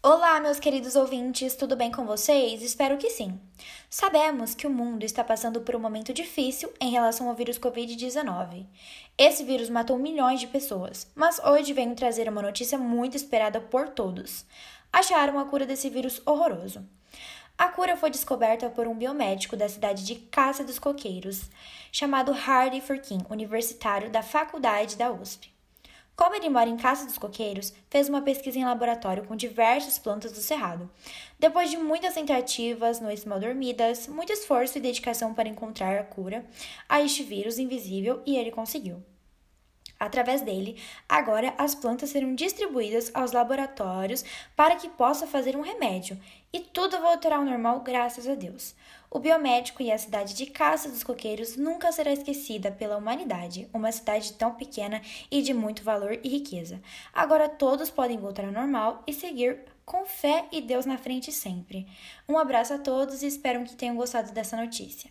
Olá, meus queridos ouvintes, tudo bem com vocês? Espero que sim. Sabemos que o mundo está passando por um momento difícil em relação ao vírus Covid-19. Esse vírus matou milhões de pessoas, mas hoje venho trazer uma notícia muito esperada por todos. Acharam a cura desse vírus horroroso. A cura foi descoberta por um biomédico da cidade de Casa dos Coqueiros, chamado Hardy Furkin, universitário da faculdade da USP. Como ele mora em Casa dos Coqueiros, fez uma pesquisa em laboratório com diversas plantas do cerrado. Depois de muitas tentativas, noites mal dormidas, muito esforço e dedicação para encontrar a cura a este vírus invisível, e ele conseguiu. Através dele, agora as plantas serão distribuídas aos laboratórios para que possa fazer um remédio, e tudo voltará ao normal graças a Deus. O biomédico e a cidade de Casa dos Coqueiros nunca será esquecida pela humanidade, uma cidade tão pequena e de muito valor e riqueza. Agora todos podem voltar ao normal e seguir com fé e Deus na frente sempre. Um abraço a todos e espero que tenham gostado dessa notícia.